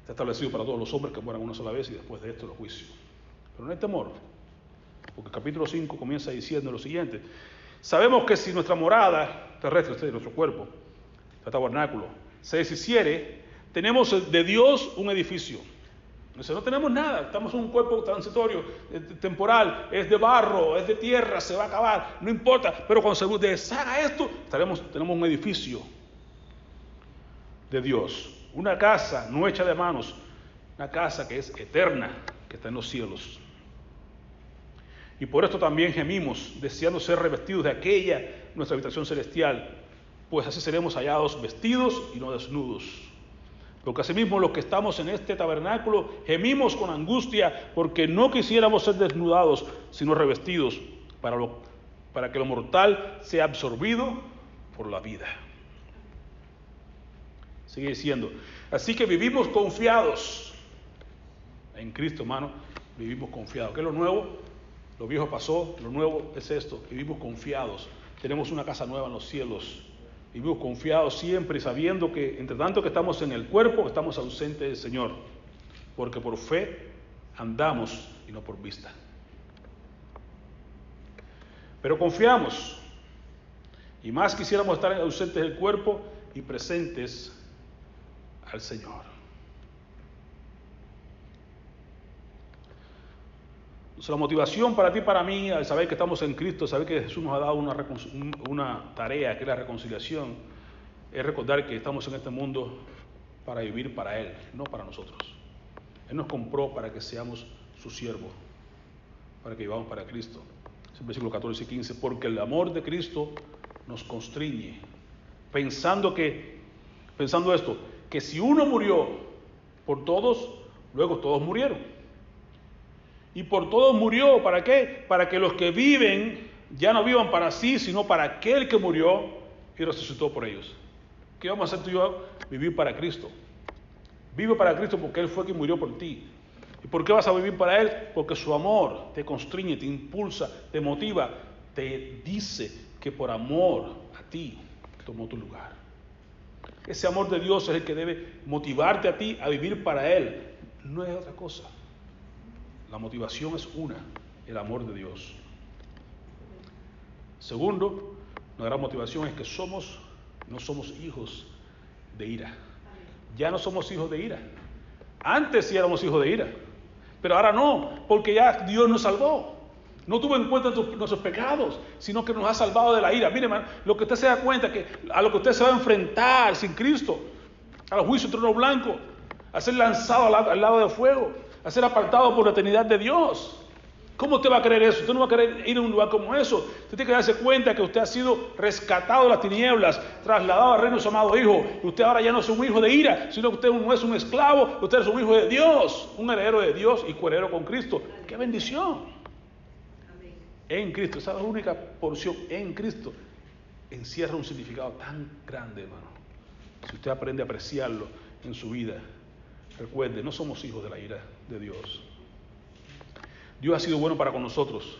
está establecido para todos los hombres que mueran una sola vez y después de esto el juicio. pero no hay temor, porque el capítulo 5 comienza diciendo lo siguiente. Sabemos que si nuestra morada terrestre, este nuestro cuerpo, este tabernáculo, se deshiciere, tenemos de Dios un edificio. No tenemos nada, estamos en un cuerpo transitorio, eh, temporal, es de barro, es de tierra, se va a acabar, no importa, pero cuando se deshaga esto, estaremos, tenemos un edificio de Dios, una casa no hecha de manos, una casa que es eterna, que está en los cielos. Y por esto también gemimos, deseando ser revestidos de aquella nuestra habitación celestial, pues así seremos hallados vestidos y no desnudos. Porque asimismo los que estamos en este tabernáculo gemimos con angustia porque no quisiéramos ser desnudados, sino revestidos para, lo, para que lo mortal sea absorbido por la vida. Sigue diciendo, así que vivimos confiados en Cristo, hermano, vivimos confiados. ¿Qué es lo nuevo? Lo viejo pasó, lo nuevo es esto, vivimos confiados. Tenemos una casa nueva en los cielos. Vivimos confiados siempre y sabiendo que entre tanto que estamos en el cuerpo, estamos ausentes del Señor. Porque por fe andamos y no por vista. Pero confiamos. Y más quisiéramos estar ausentes del cuerpo y presentes al Señor. La motivación para ti y para mí, al saber que estamos en Cristo, saber que Jesús nos ha dado una, tarea, que es la reconciliación, es recordar que estamos en este mundo para vivir para Él, no para nosotros. Él nos compró para que seamos su siervo, para que vivamos para Cristo. Es el versículo 14 y 15, porque el amor de Cristo nos constriñe, pensando que, pensando esto, que si uno murió por todos, luego todos murieron y por todos murió. ¿Para qué? Para que los que viven ya no vivan para sí, sino para aquel que murió y resucitó por ellos. ¿Qué vamos a hacer tú y yo? Vivir para Cristo. Vive para Cristo porque Él fue quien murió por ti. ¿Y por qué vas a vivir para Él? Porque su amor te constriñe, te impulsa, te motiva, te dice que por amor a ti tomó tu lugar. Ese amor de Dios es el que debe motivarte a ti a vivir para Él. No es otra cosa. La motivación es una, el amor de Dios. Segundo, la gran motivación es que somos, no somos hijos de ira. Ya no somos hijos de ira. Antes sí éramos hijos de ira, pero ahora no, porque ya Dios nos salvó. No tuvo en cuenta nuestros pecados, sino que nos ha salvado de la ira. Mire, hermano, lo que usted se da cuenta que a lo que usted se va a enfrentar sin Cristo, al juicio trono blanco, a ser lanzado al lado de fuego, a ser apartado por la eternidad de Dios. ¿Cómo usted va a creer eso? Usted no va a querer ir a un lugar como eso. Usted tiene que darse cuenta que usted ha sido rescatado de las tinieblas, trasladado al reino de su amado Hijo. Y usted ahora ya no es un hijo de ira, sino que usted no es un esclavo, usted es un hijo de Dios, un heredero de Dios y coheredero con Cristo. ¡Qué bendición! En Cristo, esa es la única porción en Cristo. Encierra un significado tan grande, hermano. Si usted aprende a apreciarlo en su vida, recuerde, no somos hijos de la ira de Dios. Dios ha sido bueno para con nosotros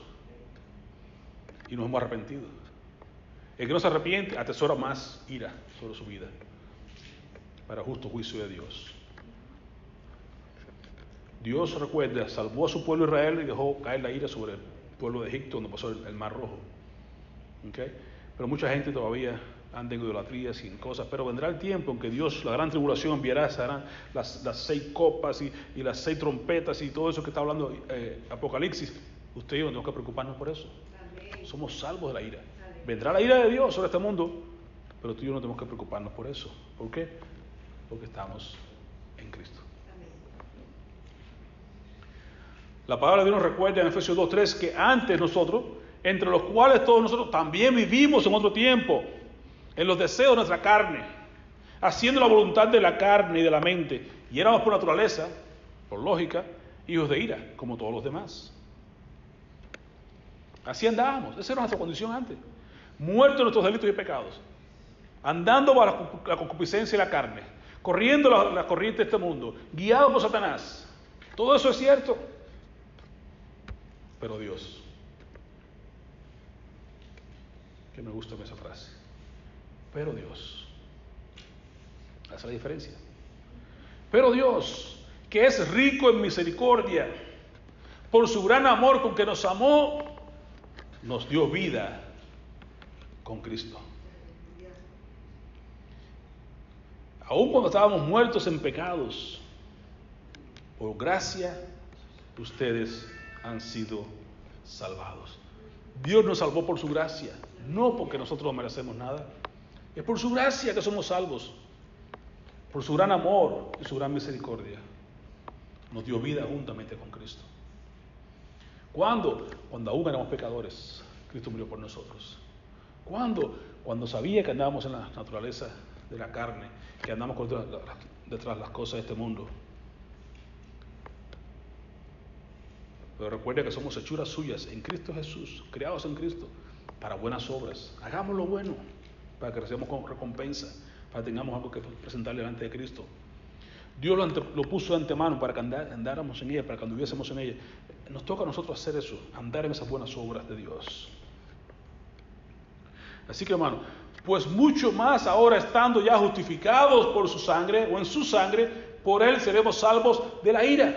y nos hemos arrepentido. El que no se arrepiente atesora más ira sobre su vida para justo juicio de Dios. Dios, recuerda, salvó a su pueblo Israel y dejó caer la ira sobre el pueblo de Egipto donde pasó el, Mar Rojo. Pero mucha gente todavía anda en idolatría, sin cosas, pero vendrá el tiempo en que Dios, la gran tribulación, enviará las, las seis copas y, las seis trompetas y todo eso que está hablando eh, Apocalipsis. Usted y yo no tenemos que preocuparnos por eso. Somos salvos de la ira. Vendrá la ira de Dios sobre este mundo, pero tú y yo no tenemos que preocuparnos por eso. ¿Por qué? Porque estamos en Cristo. La palabra de Dios nos recuerda en Efesios 2.3 que antes nosotros, entre los cuales todos nosotros también vivimos en otro tiempo, en los deseos de nuestra carne, haciendo la voluntad de la carne y de la mente. Y éramos por naturaleza, por lógica, hijos de ira, como todos los demás. Así andábamos, esa era nuestra condición antes. Muertos nuestros delitos y pecados, andando bajo la concupiscencia y la carne, corriendo la, la corriente de este mundo, guiados por Satanás. Todo eso es cierto. Pero Dios, que me gusta esa frase, pero Dios. Es la diferencia. Pero Dios, que es rico en misericordia, por su gran amor con que nos amó, nos dio vida con Cristo. Aun cuando estábamos muertos en pecados, por gracia ustedes han sido salvados. Dios nos salvó por su gracia, no porque nosotros no merecemos nada. Es por su gracia que somos salvos, por su gran amor y su gran misericordia. Nos dio vida juntamente con Cristo. ¿Cuándo? Cuando aún éramos pecadores, Cristo murió por nosotros. ¿Cuándo? Cuando sabía que andábamos en la naturaleza de la carne, que andamos detrás de las cosas de este mundo. Pero recuerde que somos hechuras suyas en Cristo Jesús, creados en Cristo, para buenas obras. Hagamos lo bueno, para que recibamos recompensa, para que tengamos algo que presentar delante de Cristo. Dios lo, puso de antemano para que andáramos en ella, para que anduviésemos en ella. Nos toca a nosotros hacer eso, andar en esas buenas obras de Dios. Así que hermano, pues mucho más ahora estando ya justificados por su sangre o en su sangre, por él seremos salvos de la ira.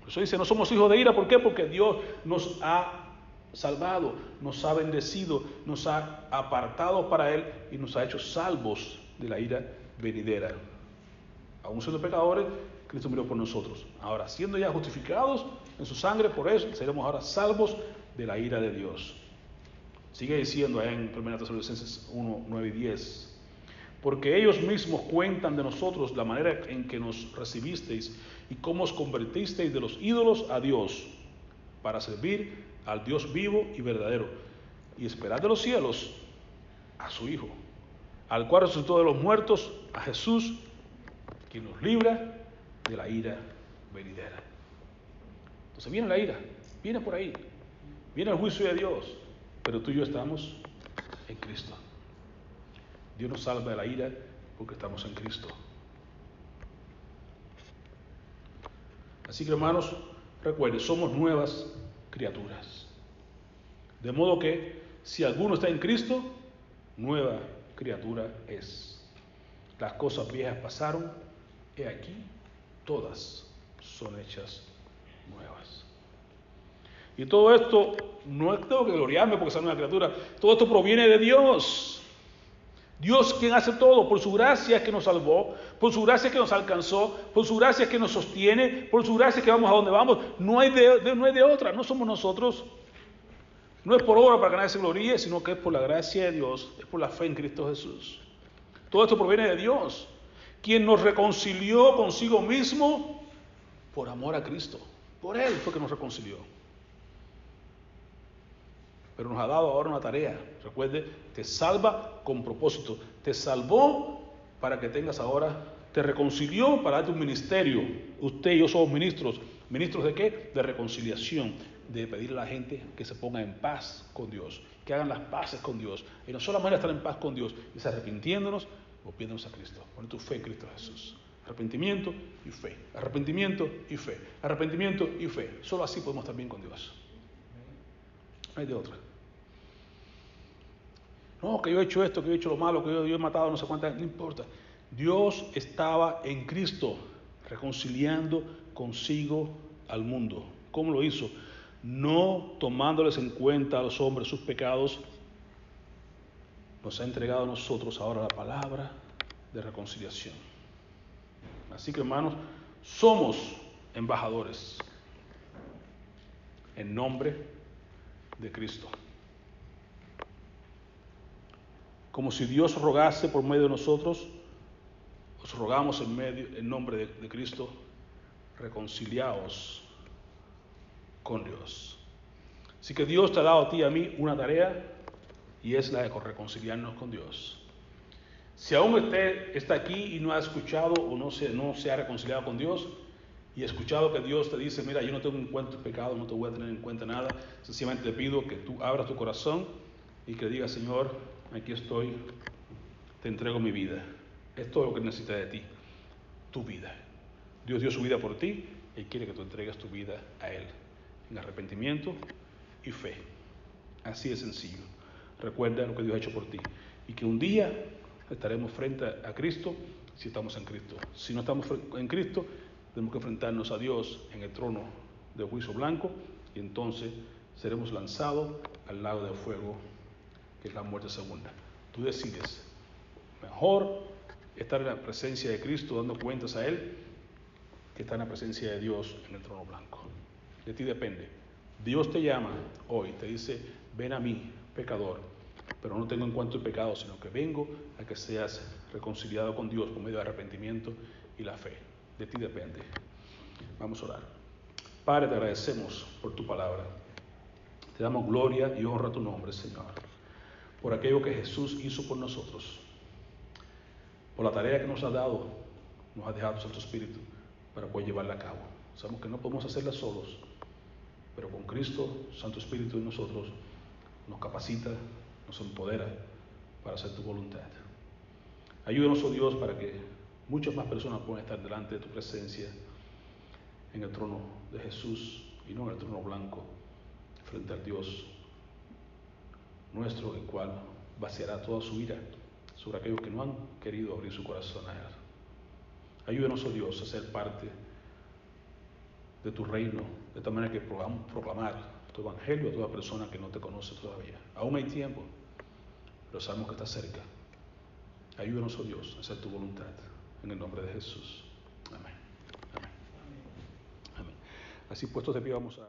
Por eso dice, no somos hijos de ira, ¿por qué? Porque Dios nos ha salvado, nos ha bendecido, nos ha apartado para Él y nos ha hecho salvos de la ira venidera. Aún siendo pecadores, Cristo murió por nosotros. Ahora, siendo ya justificados en su sangre, por eso seremos ahora salvos de la ira de Dios. Sigue diciendo ahí en 1 Tesalonicenses 1, 9 y 10. Porque ellos mismos cuentan de nosotros la manera en que nos recibisteis y cómo os convertisteis de los ídolos a Dios para servir al Dios vivo y verdadero y esperar de los cielos a su Hijo, al cual resucitó de los muertos, a Jesús, quien nos libra de la ira venidera. Entonces viene la ira, viene por ahí, viene el juicio de Dios, pero tú y yo estamos en Cristo. Dios nos salva de la ira porque estamos en Cristo. Así que hermanos, recuerden, somos nuevas criaturas. De modo que si alguno está en Cristo, nueva criatura es. Las cosas viejas pasaron, y aquí, todas son hechas nuevas. Y todo esto, no tengo que gloriarme porque soy una criatura, todo esto proviene de Dios. Dios quien hace todo, por su gracia que nos salvó, por su gracia que nos alcanzó, por su gracia que nos sostiene, por su gracia que vamos a donde vamos. No hay de, no de otra, no somos nosotros. No es por obra para que nadie se gloríe, sino que es por la gracia de Dios, es por la fe en Cristo Jesús. Todo esto proviene de Dios, quien nos reconcilió consigo mismo por amor a Cristo. Por Él fue que nos reconcilió pero nos ha dado ahora una tarea. Recuerde, te salva con propósito. Te salvó para que tengas ahora, te reconcilió para darte un ministerio. Usted y yo somos ministros. ¿Ministros de qué? De reconciliación, de pedirle a la gente que se ponga en paz con Dios, que hagan las paces con Dios. Y no solamente estar en paz con Dios, es arrepintiéndonos, volviéndonos a Cristo. Pon tu fe en Cristo Jesús. Arrepentimiento y fe. Arrepentimiento y fe. Arrepentimiento y fe. Solo así podemos estar bien con Dios. Hay de otra. No, que yo he hecho esto, que yo he hecho lo malo, que yo, he matado no sé cuántas, no importa. Dios estaba en Cristo reconciliando consigo al mundo. ¿Cómo lo hizo? No tomándoles en cuenta a los hombres sus pecados, nos ha entregado a nosotros ahora la palabra de reconciliación. Así que hermanos, somos embajadores en nombre de Cristo como si Dios rogase por medio de nosotros, os rogamos en, medio, en nombre de, Cristo, reconciliaos con Dios. Así que Dios te ha dado a ti y a mí una tarea y es la de reconciliarnos con Dios. Si aún usted está aquí y no ha escuchado o no se, no se ha reconciliado con Dios y ha escuchado que Dios te dice, mira, yo no tengo en cuenta tu pecado, no te voy a tener en cuenta nada, sencillamente te pido que tú abras tu corazón y que digas, Señor, aquí estoy, te entrego mi vida. Es todo lo que necesita de ti, tu vida. Dios dio su vida por ti y quiere que tú entregues tu vida a Él, en arrepentimiento y fe. Así de sencillo. Recuerda lo que Dios ha hecho por ti y que un día estaremos frente a Cristo si estamos en Cristo. Si no estamos en Cristo, tenemos que enfrentarnos a Dios en el trono de juicio blanco y entonces seremos lanzados al lago de fuego, que es la muerte segunda. Tú decides, mejor estar en la presencia de Cristo dando cuentas a Él que estar en la presencia de Dios en el trono blanco. De ti depende. Dios te llama hoy, te dice, ven a mí, pecador, pero no tengo en cuanto el pecado, sino que vengo a que seas reconciliado con Dios por medio de arrepentimiento y la fe. De ti depende. Vamos a orar. Padre, te agradecemos por tu palabra. Te damos gloria y honra a tu nombre, Señor, por aquello que Jesús hizo por nosotros, por la tarea que nos ha dado, nos ha dejado Santo Espíritu para poder llevarla a cabo. Sabemos que no podemos hacerla solos, pero con Cristo, Santo Espíritu en nosotros, nos capacita, nos empodera para hacer tu voluntad. Ayúdanos, oh Dios, para que muchas más personas puedan estar delante de tu presencia en el trono de Jesús y no en el trono blanco, frente al Dios nuestro, el cual vaciará toda su ira sobre aquellos que no han querido abrir su corazón a Él. Ayúdanos, oh Dios, a ser parte de tu reino, de tal manera que podamos proclamar tu evangelio a toda persona que no te conoce todavía. Aún hay tiempo, pero sabemos que está cerca. Ayúdanos, oh Dios, a hacer tu voluntad. En el nombre de Jesús. Amén. Amén. Amén. Así puestos de pie vamos a...